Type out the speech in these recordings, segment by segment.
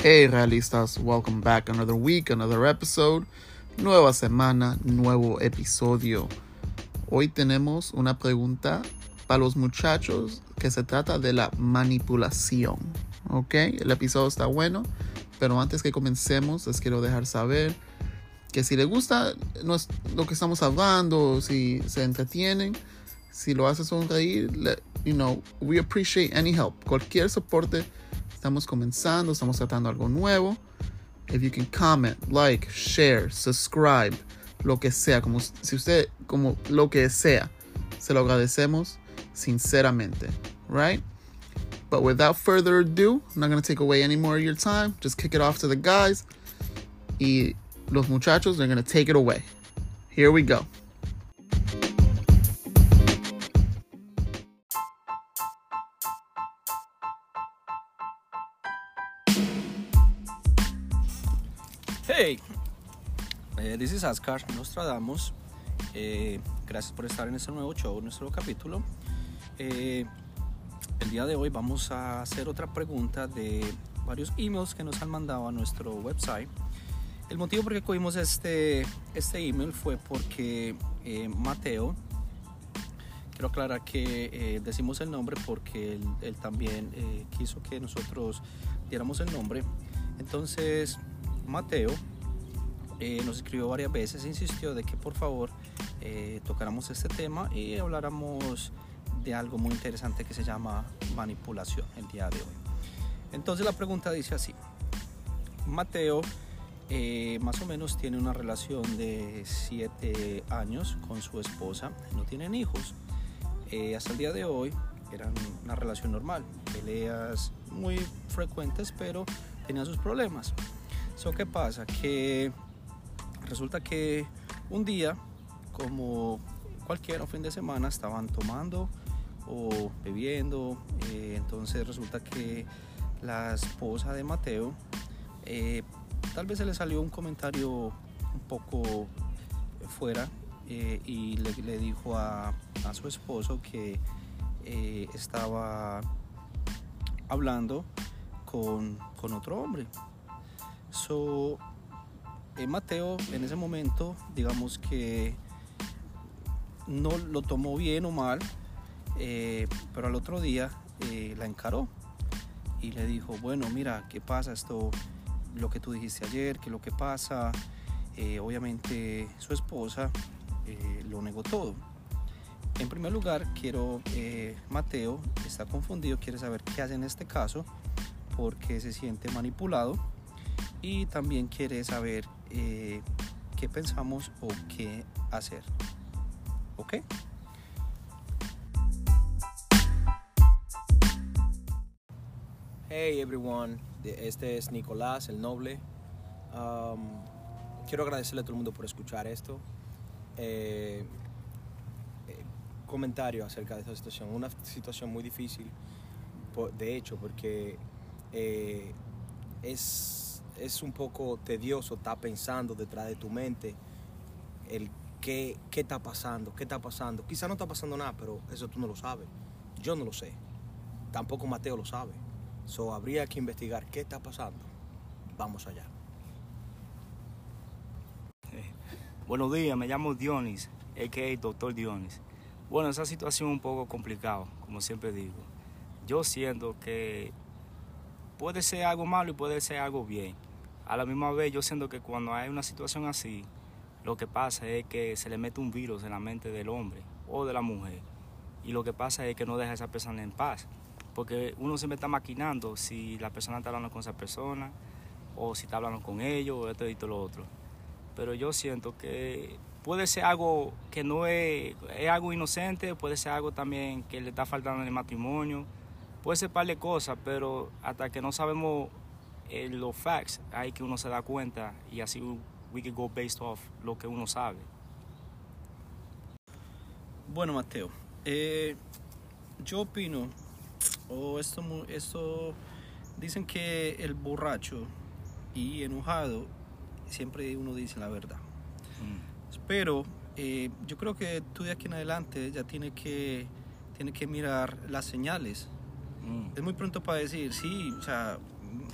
Hey realistas, welcome back another week, another episode. Nueva semana, nuevo episodio. Hoy tenemos una pregunta para los muchachos que se trata de la manipulación. ¿Ok? El episodio está bueno, pero antes que comencemos les quiero dejar saber que si les gusta lo que estamos hablando, si se entretienen, si lo hace sonreír, you know, we appreciate any help. Cualquier soporte, estamos comenzando, estamos tratando algo nuevo. If you can comment, like, share, subscribe, lo que sea, como si usted, como lo que sea, se lo agradecemos sinceramente, right? But without further ado, I'm not going to take away any more of your time. Just kick it off to the guys. Y los muchachos, they're going to take it away. Here we go. This is Ascar Nostradamus. Eh, gracias por estar en este nuevo show, nuestro capítulo. Eh, el día de hoy vamos a hacer otra pregunta de varios emails que nos han mandado a nuestro website. El motivo por qué cogimos este, este email fue porque Mateo, quiero aclarar que decimos el nombre porque él, él también quiso que nosotros diéramos el nombre. Entonces, Mateo eh, nos escribió varias veces, e insistió de que por favor eh, tocáramos este tema y habláramos de algo muy interesante que se llama manipulación el día de hoy. Entonces la pregunta dice así, Mateo eh, más o menos tiene una relación de 7 años con su esposa, no tienen hijos, hasta el día de hoy eran una relación normal, peleas muy frecuentes pero tenían sus problemas. So, ¿Qué pasa? Que resulta que un día, como cualquier fin de semana, estaban tomando o bebiendo. Eh, entonces resulta que la esposa de Mateo, eh, tal vez se le salió un comentario un poco fuera eh, y le, dijo a, a, su esposo que estaba hablando con, con otro hombre. Mateo en ese momento, digamos que no lo tomó bien o mal, eh, pero al otro día eh, la encaró y le dijo, bueno, mira, ¿qué pasa esto? Lo que tú dijiste ayer, ¿qué es lo que pasa? obviamente su esposa lo negó todo. En primer lugar, quiero, Mateo está confundido, quiere saber qué hace en este caso, porque se siente manipulado y también quiere saber eh, qué pensamos o qué hacer. ¿Ok? Hey everyone, este es Nicolás el Noble. Um, quiero agradecerle a todo el mundo por escuchar esto. Eh, eh, comentario acerca de esta situación. Una situación muy difícil, de hecho, porque es es un poco tedioso estar pensando detrás de tu mente el qué, qué está pasando, qué está pasando. Quizá no está pasando nada, pero eso tú no lo sabes. Yo no lo sé. Tampoco Mateo lo sabe. So, habría que investigar qué está pasando. Vamos allá. buenos días, me llamo Dionis, a.k.a. Doctor Dionis. Bueno, esa situación es un poco complicada, como siempre digo. Yo siento que puede ser algo malo y puede ser algo bien a la misma vez yo siento que cuando hay una situación así, lo que pasa es que se le mete un virus en la mente del hombre o de la mujer. Y lo que pasa es que no deja a esa persona en paz. Porque uno siempre está maquinando si la persona está hablando con esa persona o si está hablando con ellos o esto y todo lo otro. Pero yo siento que puede ser algo que no es, es algo inocente, puede ser algo también que le está faltando en el matrimonio, puede ser par de cosas, pero hasta que no sabemos en los facts hay que uno se da cuenta y así we can go based off lo que uno sabe. Bueno, Mateo, eh, yo opino, o esto, esto, dicen que el borracho y enojado siempre uno dice la verdad. Mm. Pero eh, yo creo que tú de aquí en adelante ya tienes que, tiene que mirar las señales. Mm. Es muy pronto para decir, sí, o sea,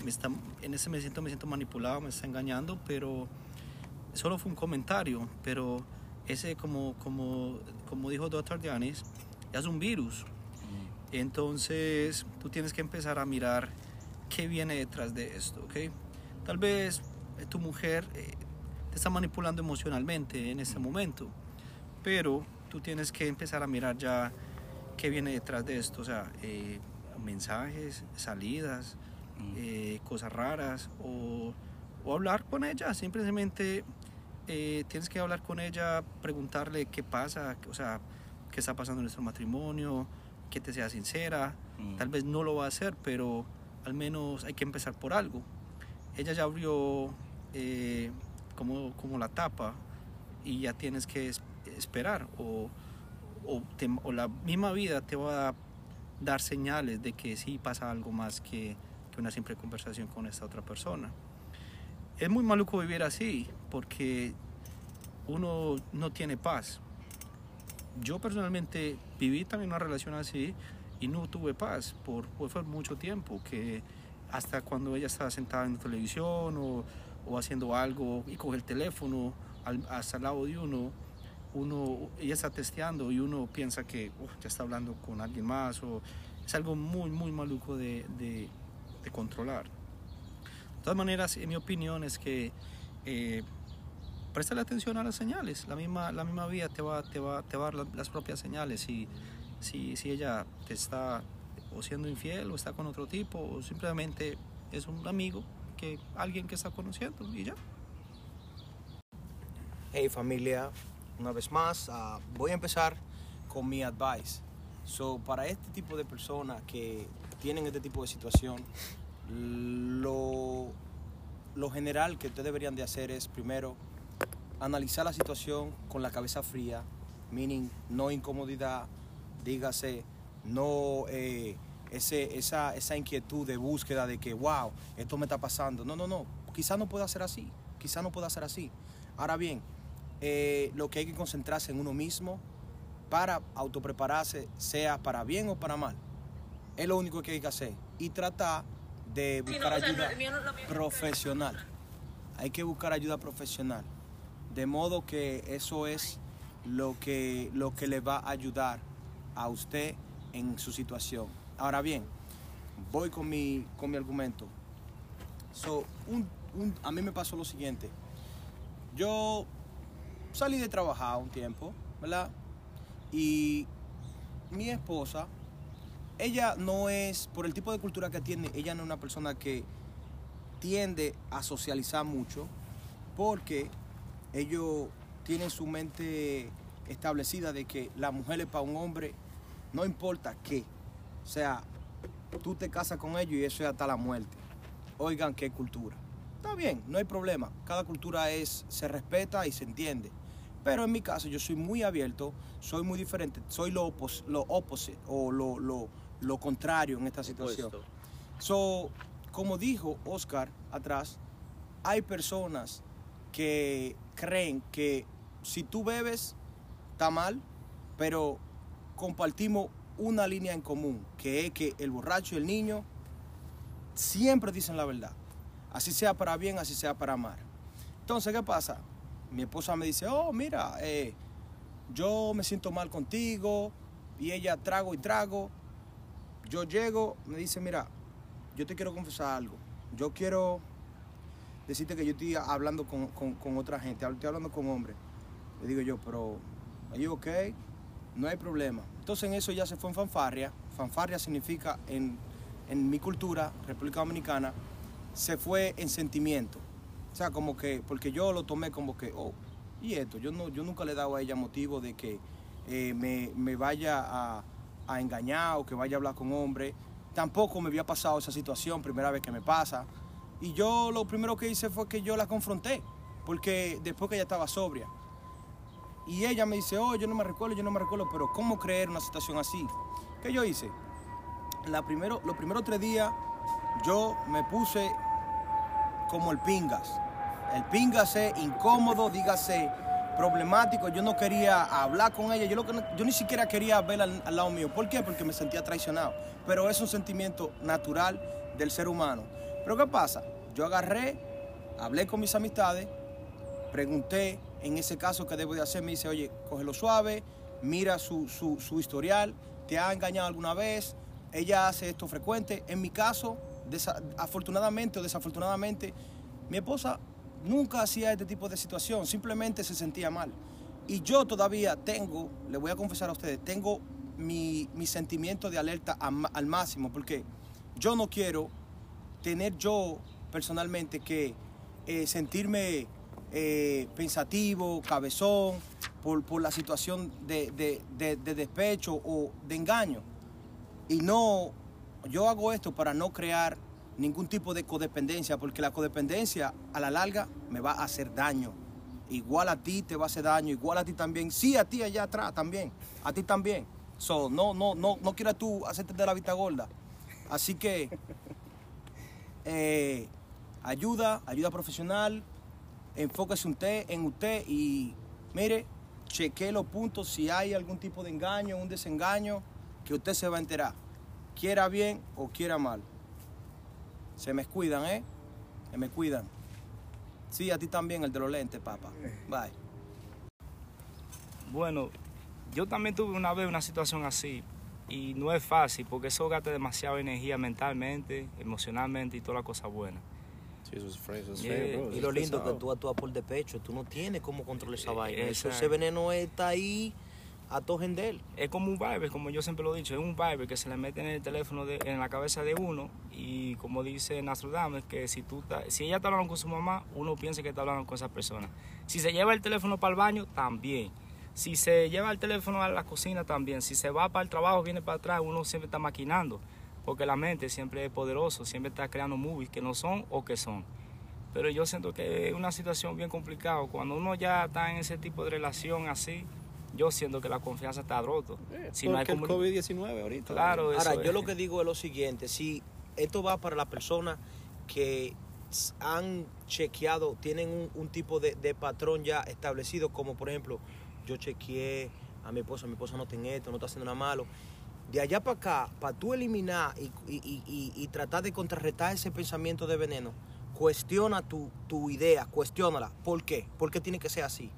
me está, en ese me siento, me siento manipulado, me está engañando, pero solo fue un comentario, pero ese como, como, como dijo Dr. Dianis, es un virus. Entonces tú tienes que empezar a mirar qué viene detrás de esto, ¿ok? Tal vez eh, tu mujer eh, te está manipulando emocionalmente en ese momento, pero tú tienes que empezar a mirar ya qué viene detrás de esto, o sea, eh, mensajes, salidas, eh, cosas raras, o, o hablar con ella, simplemente eh, tienes que hablar con ella, preguntarle qué pasa, o sea, qué está pasando en nuestro matrimonio, que te sea sincera. Mm. Tal vez no lo va a hacer, pero al menos hay que empezar por algo. Ella ya abrió eh, como, como la tapa y ya tienes que es- esperar o, o, te- o la misma vida te va a dar señales de que sí pasa algo más que, que una simple conversación con esta otra persona. Es muy maluco vivir así porque uno no tiene paz. Yo personalmente viví también una relación así y no tuve paz por, por fue mucho tiempo, que hasta cuando ella estaba sentada en la televisión o, o haciendo algo y coge el teléfono al- hasta el lado de uno, uno, ella está testeando y uno piensa que "Uf, ya está hablando con alguien más o es algo muy, muy maluco de- de controlar. De todas maneras, en mi opinión es que eh, préstale atención a las señales. La misma, la misma vida te va, te va, te va a dar la- las propias señales. Si, si, si ella te está o siendo infiel o está con otro tipo o simplemente es un amigo, que alguien que está conociendo y ya. Hey familia, una vez más, ah, voy a empezar con mi advice. So, para este tipo de personas que tienen este tipo de situación, lo, lo general que ustedes deberían de hacer es primero analizar la situación con la cabeza fría, meaning no incomodidad, dígase, no eh, ese, esa, esa inquietud de búsqueda de que, wow, esto me está pasando. No, no, no, quizás no pueda ser así, quizás no pueda ser así. Ahora bien, eh, lo que hay que concentrarse en uno mismo para autoprepararse, sea para bien o para mal. Es lo único que hay que hacer. Y tratar de buscar no, ayuda no- no- profesional. Hay que buscar ayuda profesional. De modo que eso es lo que, lo que le va a ayudar a usted en su situación. Ahora bien, voy con mi, con mi argumento. So, un- un- a mí me pasó lo siguiente. Yo salí de trabajar un tiempo, ¿verdad? Y mi esposa, ella no es, por el tipo de cultura que tiene, ella no es una persona que tiende a socializar mucho porque ellos tienen su mente establecida de que la mujer es para un hombre, no importa qué. O sea, tú te casas con ellos y eso es hasta la muerte. Oigan qué cultura. Está bien, no hay problema. Cada cultura es, se respeta y se entiende. Pero en mi caso yo soy muy abierto, soy muy diferente, soy lo, opos, lo opposite o lo, lo, lo contrario en esta situación. So, como dijo Oscar atrás, hay personas que creen que si tú bebes, está mal, pero compartimos una línea en común, que es que el borracho y el niño siempre dicen la verdad. Así sea para bien, así sea para mal. Entonces, ¿qué pasa? Mi esposa me dice, oh, mira, eh, yo me siento mal contigo, y ella trago y trago. Yo llego, me dice, mira, yo te quiero confesar algo. Yo quiero decirte que yo estoy hablando con, con- otra gente, estoy hablando con hombres. Le digo yo, pero, ¿are okay? No hay problema. Entonces en eso ya se fue en fanfarria. Fanfarria significa en, en mi cultura, República Dominicana, se fue en sentimiento. O sea, como que, porque yo lo tomé como que, oh, y esto, yo, no, yo nunca le he dado a ella motivo de que eh, me, me vaya a, a engañar o que vaya a hablar con hombres. Tampoco me había pasado esa situación, primera vez que me pasa. Y yo lo primero que hice fue que yo la confronté, porque después que ella estaba sobria. Y ella me dice, oh, yo no me recuerdo, yo no me recuerdo, pero ¿cómo creer una situación así? ¿Qué yo hice? La primero, los primeros tres días yo me puse como el pingas. El pingas es incómodo, dígase problemático. Yo no quería hablar con ella. Yo, lo que yo ni siquiera quería verla al, lado mío. ¿Por qué? Porque me sentía traicionado. Pero es un sentimiento natural del ser humano. Pero ¿qué pasa? Yo agarré, hablé con mis amistades, pregunté en ese caso qué debo de hacer. Me dice, oye, cógelo suave, mira su, su, su historial, te ha engañado alguna vez, ella hace esto frecuente. En mi caso, afortunadamente o desafortunadamente, mi esposa nunca hacía este tipo de situación, simplemente se sentía mal. Y yo todavía tengo, le voy a confesar a ustedes, tengo mi, mi sentimiento de alerta al máximo, porque yo no quiero tener yo personalmente que eh, sentirme eh, pensativo, cabezón, por, por la situación de- de- de despecho o de engaño. Y no, yo hago esto para no crear ningún tipo de codependencia, porque la codependencia a la larga me va a hacer daño. Igual a ti te va a hacer daño, igual a ti también. Sí, a ti allá atrás también, a ti también. So, no, no, no, no quieras tú hacerte de la vista gorda. Así que eh, ayuda, ayuda profesional, enfóquese usted en usted y mire, chequee los puntos si hay algún tipo de engaño, un desengaño, que usted se va a enterar, quiera bien o quiera mal. Se me cuidan, ¿eh? Se me cuidan. Sí, a ti también, el de los lentes, papá. Bye. Bueno, yo también tuve una vez una situación así y no es fácil porque eso gasta demasiada energía mentalmente, emocionalmente y toda la cosa buena. Sí, eso es feo, eso es Yeah, feo, bro. Y lo es lindo que pesado. tú actúas por despecho, tú no tienes cómo controlar esa Eh, vaina. Eso, ese veneno está ahí a todo él. Es como un Viber, como yo siempre lo he dicho, es un Viber que se le mete en el teléfono, de- en la cabeza de uno y como dice Nostradamus, que si, tú si ella está hablando con su mamá, uno piensa que está hablando con esa persona. Si se lleva el teléfono para el baño, también. Si se lleva el teléfono a la cocina, también. Si se va para el trabajo, viene para atrás, uno siempre está maquinando. Porque la mente siempre es poderoso, siempre está creando movies que no son o que son. Pero yo siento que es una situación bien complicada. Cuando uno ya está en ese tipo de relación así, yo siento que la confianza está roto. Eh, Si no hay el comuni- COVID-19 ahorita. Claro, eso Ahora, yo lo que digo es lo siguiente, si esto va para las personas que han chequeado, tienen un, un tipo de, de patrón ya establecido, como por ejemplo, yo chequeé a mi esposa, mi esposa no tiene esto, no está haciendo nada malo. De allá para acá, para tú eliminar y, y- y- y- y tratar de contrarrestar ese pensamiento de veneno, cuestiona tu, tu idea, cuestiónala. ¿Por qué? ¿Por qué tiene que ser así?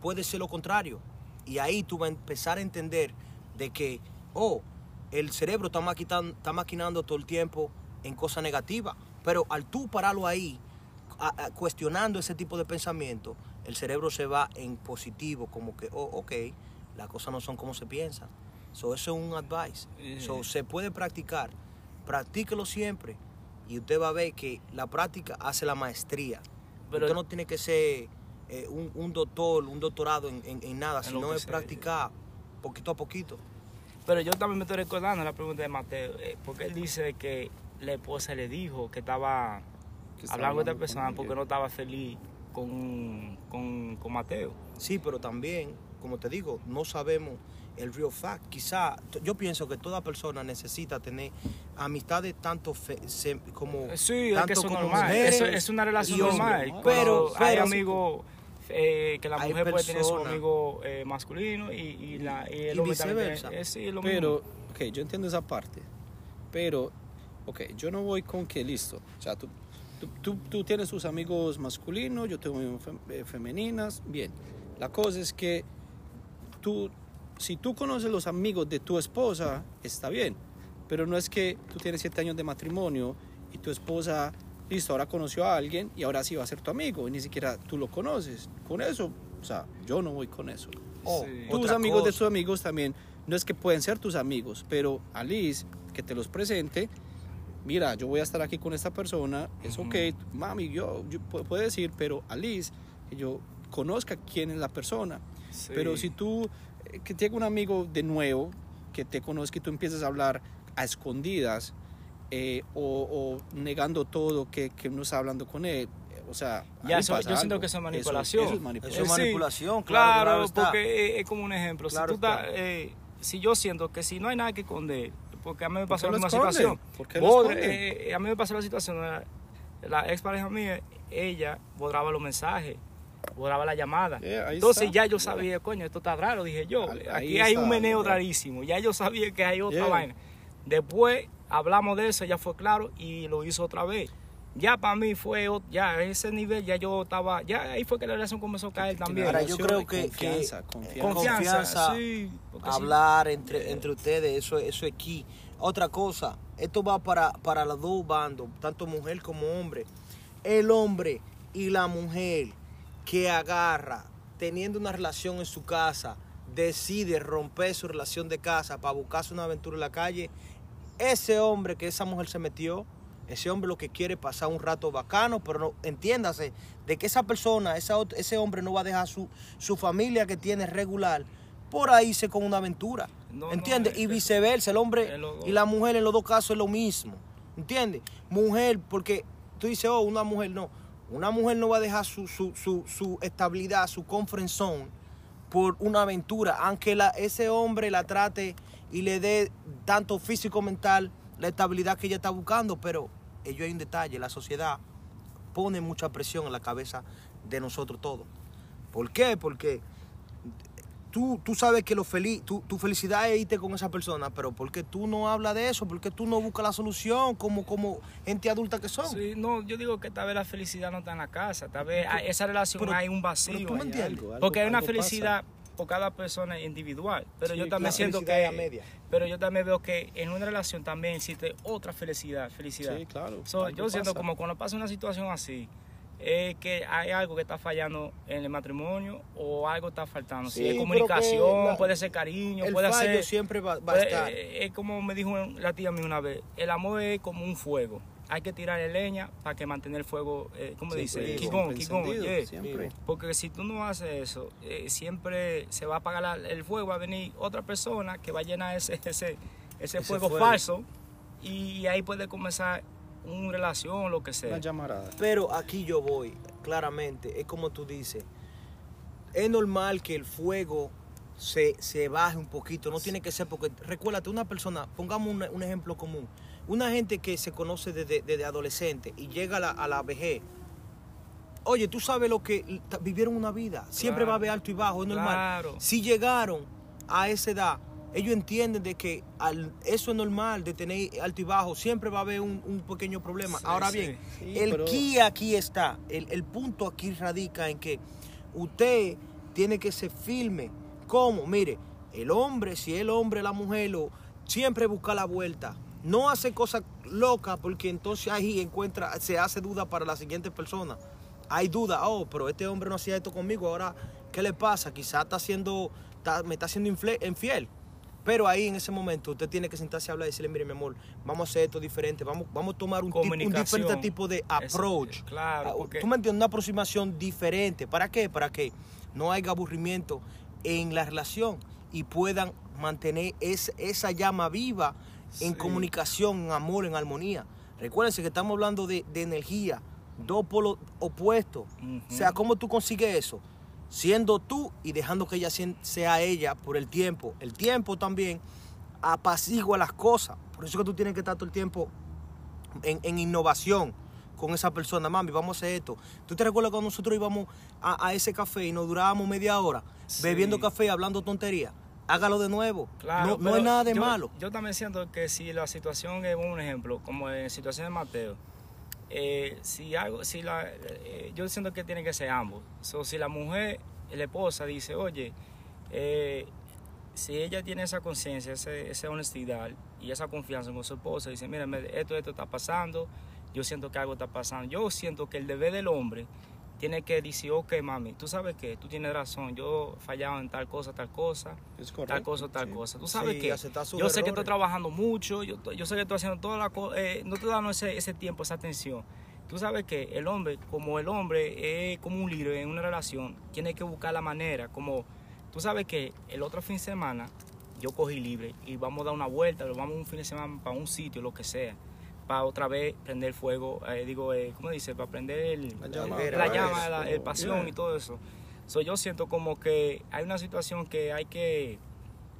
Puede ser lo contrario. Y ahí tú vas a empezar a entender de que, oh, el cerebro está maquinando, está maquinando todo el tiempo en cosas negativas. Pero al tú pararlo ahí, a- a- cuestionando ese tipo de pensamiento, el cerebro se va en positivo, como que, oh, ok, las cosas no son como se piensan. So, eso es un advice. So, se puede practicar. Practíquelo siempre. Y usted va a ver que la práctica hace la maestría. Pero- usted no tiene que ser eh, un, un doctor, un doctorado en, en- en nada, En sino es sea, practicar poquito a poquito. Pero yo también me estoy recordando la pregunta de Mateo, eh, porque él dice que la esposa le dijo que estaba Que hablando con esta persona con porque no estaba feliz con, con, con Mateo. Sí, pero también, como te digo, no sabemos el real fact. Quizá, yo pienso que toda persona necesita tener amistades tanto fe- se- como Sí, es tanto que eso es como normal. mujeres Eso es una relación normal. Pero, hay amigos eh, que la Hay mujer puede tener su amigo eh, masculino y, y, la, y el Y hombre también viceversa. eh, sí, lo Pero, mismo. ok, yo entiendo esa parte. Pero, ok, yo no voy con que listo. O sea, tú, tú, tú, tú tienes tus amigos masculinos, yo tengo amigos fem- eh, femeninas. Bien. La cosa es que tú, si tú conoces los amigos de tu esposa, está bien. Pero no es que tú tienes siete años de matrimonio y tu esposa, listo, ahora conoció a alguien y ahora sí va a ser tu amigo y ni siquiera tú lo conoces. Con eso, o sea, yo no voy con eso. Oh, Sí. Tus otra amigos de cosa. tus amigos también, no es que pueden ser tus amigos, pero Alice, que te los presente, mira, yo voy a estar aquí con esta persona, es Ujú. ok, mami, yo, yo pu- puedo decir, pero Alice, que yo conozca quién es la persona. Sí. Pero si tú, eh, que tenga un amigo de nuevo, que te conozca y tú empiezas a hablar a escondidas, eh, o, o negando todo que, que no está hablando con él, eh, o sea, Ya, eso- yo siento algo. que eso es Eso- manipulación. eso es Eso manipulación. es Sí, manipulación, claro. Claro, claro está. porque es, es como un ejemplo. Claro si tú está. estás, eh, si yo siento que si no hay nada que esconder, porque a mí me pasó esconde? situación. ¿Por qué lo Bodre, eh, a mí me pasó la situación, la, la ex pareja mía, ella borraba los mensajes, borraba la llamada. Yeah, ahí Entonces está. ya yo sabía, coño, esto está raro, dije yo. Ahí- Aquí ahí hay está, un meneo yeah. rarísimo. Ya yo sabía que hay otra Yeah. vaina. Después hablamos de eso, ya fue claro y lo hizo otra vez. ya para mí fue, ya ese nivel, ya yo estaba, ya ahí fue que la relación comenzó a caer también. Ahora, yo creo que- confianza, que- confianza. Confianza, sí, porque sí. hablar entre, entre ustedes, eso, eso es key. Otra cosa, esto va para, para los dos bandos, tanto mujer como hombre. El hombre y la mujer que agarra, teniendo una relación en su casa, decide romper su relación de casa para buscarse una aventura en la calle, ese hombre que esa mujer se metió, ese hombre lo que quiere es pasar un rato bacano, pero no, entiéndase de que esa persona, esa ese hombre no va a dejar su, su familia que tiene regular por ahí irse con una aventura. No, ¿Entiendes? es y viceversa, el hombre y la mujer en los dos casos es lo mismo. ¿Entiendes? Mujer, porque tú dices, oh, una mujer no. Una mujer no va a dejar su, su, su, su estabilidad, su comfort zone por una aventura, aunque la, ese hombre la trate y le dé tanto físico mental la estabilidad que ella está buscando, pero ello hay un detalle, la sociedad pone mucha presión en la cabeza de nosotros todos. ¿Por qué? Porque tú, tú sabes que lo feliz, tu, tu felicidad es irte con esa persona, pero ¿por qué tú no hablas de eso? ¿Por qué tú no buscas la solución como, como gente adulta que son? Sí, no, yo digo que tal vez la felicidad no está en la casa, tal vez esa relación pero- hay un vacío. pero tú me ahí. entiendes. Algo, algo- Porque hay una felicidad por cada persona individual, pero Sí, yo también siento es a que media. pero yo también veo que en una relación también existe otra felicidad, felicidad. Sí, claro. So, yo siento como cuando pasa una situación así, es que hay algo que está fallando en el matrimonio o algo está faltando. Si Sí, es pero comunicación, la- puede ser cariño, El puede fallo ser... siempre va, va a puede- estar. eh, es como me dijo la tía mía una vez, el amor es como un fuego. Hay que tirarle leña para que mantener el fuego, eh, ¿cómo Siempre, dice? Quigón, quigón, encendido, yeah. siempre. Porque si tú no haces eso, eh, siempre se va a apagar la- el fuego, va a venir otra persona que va a llenar ese, ese, ese, fuego, fuego. falso y ahí puede comenzar una relación, lo que Una sea. llamarada. Pero aquí yo voy, claramente, es como tú dices, es normal que el fuego se, se baje un poquito, no tiene que ser porque, recuérdate, una persona, pongamos un, un ejemplo común, una gente que se conoce desde, desde adolescente y llega a la, a la vejez, oye, tú sabes lo que vivieron una vida, siempre Claro. va a haber alto y bajo, es normal. Claro. Si llegaron a esa edad, ellos entienden de que al- eso es normal, de tener alto y bajo, siempre va a haber un, un pequeño problema. Sí, Ahora sí. bien, Sí, el pero- key aquí está, el, el punto aquí radica en que usted tiene que ser firme. ¿Cómo? Mire, el hombre, si el hombre, la mujer, lo, siempre busca la vuelta. No hace cosas locas porque entonces ahí encuentra, se hace duda para la siguiente persona. Hay duda, oh, pero este hombre no hacía esto conmigo, ahora, ¿qué le pasa? Quizás está haciendo, está- me está haciendo infiel. Pero ahí en ese momento usted tiene que sentarse a hablar y decirle, mire mi amor, vamos a hacer esto diferente, vamos, vamos a tomar un, tipo- un diferente tipo de approach. claro, Ah, porque- ¿Tú me entiendes? Una aproximación diferente. ¿Para qué? Para que no haya aburrimiento en la relación y puedan mantener es- esa llama viva en comunicación, en amor, en armonía. Recuérdense que estamos hablando de, de energía, dos polos opuestos. O sea, ¿cómo tú consigues eso? Siendo tú y dejando que ella sea ella por el tiempo. El tiempo también apacigua las cosas. Por eso es que tú tienes que estar todo el tiempo en, en innovación con esa persona. Mami, vamos a hacer esto. ¿Tú te recuerdas cuando nosotros íbamos a, a ese café y nos durábamos media hora Sí. bebiendo café, hablando tonterías? Hágalo de nuevo. Claro, no, no es nada de yo- malo. Yo también siento que si la situación es un ejemplo, como en situación de Mateo, eh, si algo, si la, eh, yo siento que tiene que ser ambos. So, si la mujer, la esposa dice, oye, eh, si ella tiene esa conciencia, esa honestidad y esa confianza con su esposa, dice, mira, esto, esto está pasando, yo siento que algo está pasando. Yo siento que el deber del hombre tiene que decir, ok, mami, tú sabes que tú tienes razón, yo he fallado en tal cosa, tal cosa, tal cosa, tal sí. cosa. Tú sabes Sí, que yo sé que estoy trabajando mucho, yo, yo sé que estoy haciendo toda la cosa, no estoy dando ese, ese tiempo, esa atención. Tú sabes que el hombre, como el hombre es como un líder en una relación, tiene que buscar la manera, como tú sabes que el otro fin de semana yo cogí libre y vamos a dar una vuelta, o vamos un fin de semana para un sitio, lo que sea, para otra vez prender fuego, eh, digo, eh, ¿cómo dice? Para prender el- La llama, Vera, la eso, llama, la, el pasión yeah. y todo eso. So, yo siento como que hay una situación que hay que,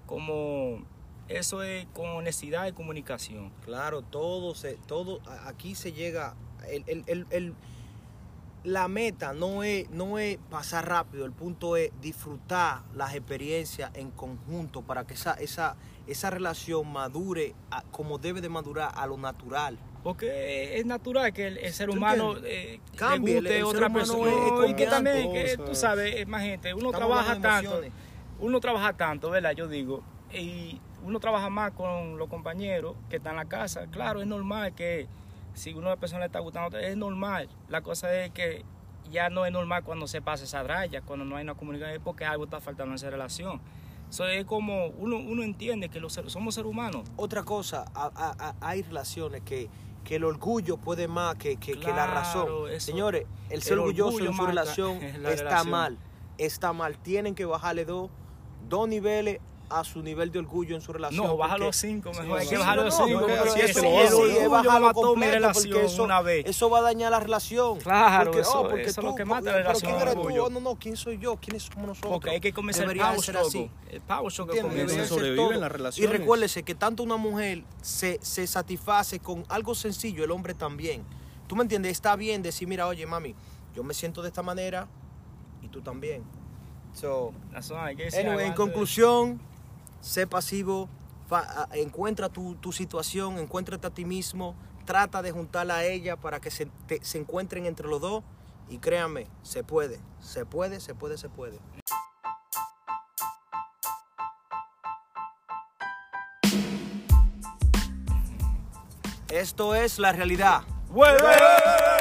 como, eso es con honestidad y comunicación. Claro, todo se, todo, aquí se llega, el, el- el- el- la meta no es, no es pasar rápido, el punto es disfrutar las experiencias en conjunto para que esa, esa, esa relación madure a- como debe de madurar a lo natural. Porque es natural que el, el ser ¿Tú humano eh, Cambie, el- guste el ser otra humano persona. es- es No, y que también, que tú Cosas. sabes, más gente, uno Estamos trabaja tanto, uno trabaja tanto, ¿verdad? Yo digo, y uno trabaja más con los compañeros que están en la casa. Claro, es normal que si una persona le está gustando, a otra, es normal. La cosa es que ya no es normal cuando se pasa esa raya, cuando no hay una comunicación, es porque algo está faltando en esa relación. Eso es como, uno, uno entiende que los, somos seres humanos. Otra cosa, a- a- a- hay relaciones que, que el orgullo puede más que, que- que la razón. eso- Señores, el ser el orgulloso orgullo en su relación está relación. mal. Está mal. Tienen que bajarle dos, dos niveles a su nivel de orgullo en su relación. No, baja porque- los cinco, mejor hay Sí, que no, bajar los no, cinco. eso- eso el es- orgullo es bajarlo mató mi relación eso, una vez. eso va a dañar la relación. Claro, Porque, eso- oh, porque eso es lo tú, que mata la pero relación, ¿quién eres tú? Oh, no, no, ¿quién soy yo? ¿Quiénes somos nosotros? Porque hay que comerse el power ser así. El power struggle ¿Entiendes? comienza. Debería Eso ser sobrevive todo. en las Y relaciones. recuérdese que tanto una mujer se, se satisface con algo sencillo, el hombre también. ¿Tú me entiendes? Está bien decir, mira, oye, mami, yo me siento de esta manera y tú también. So, hay que anyway, en conclusión, sé pasivo, encuentra tu, tu situación, encuéntrate a ti mismo, trata de juntarla a ella para que se, se encuentren entre los dos y créanme, se puede, se puede, se puede, se puede. Esto es la realidad. ¡Vuelve!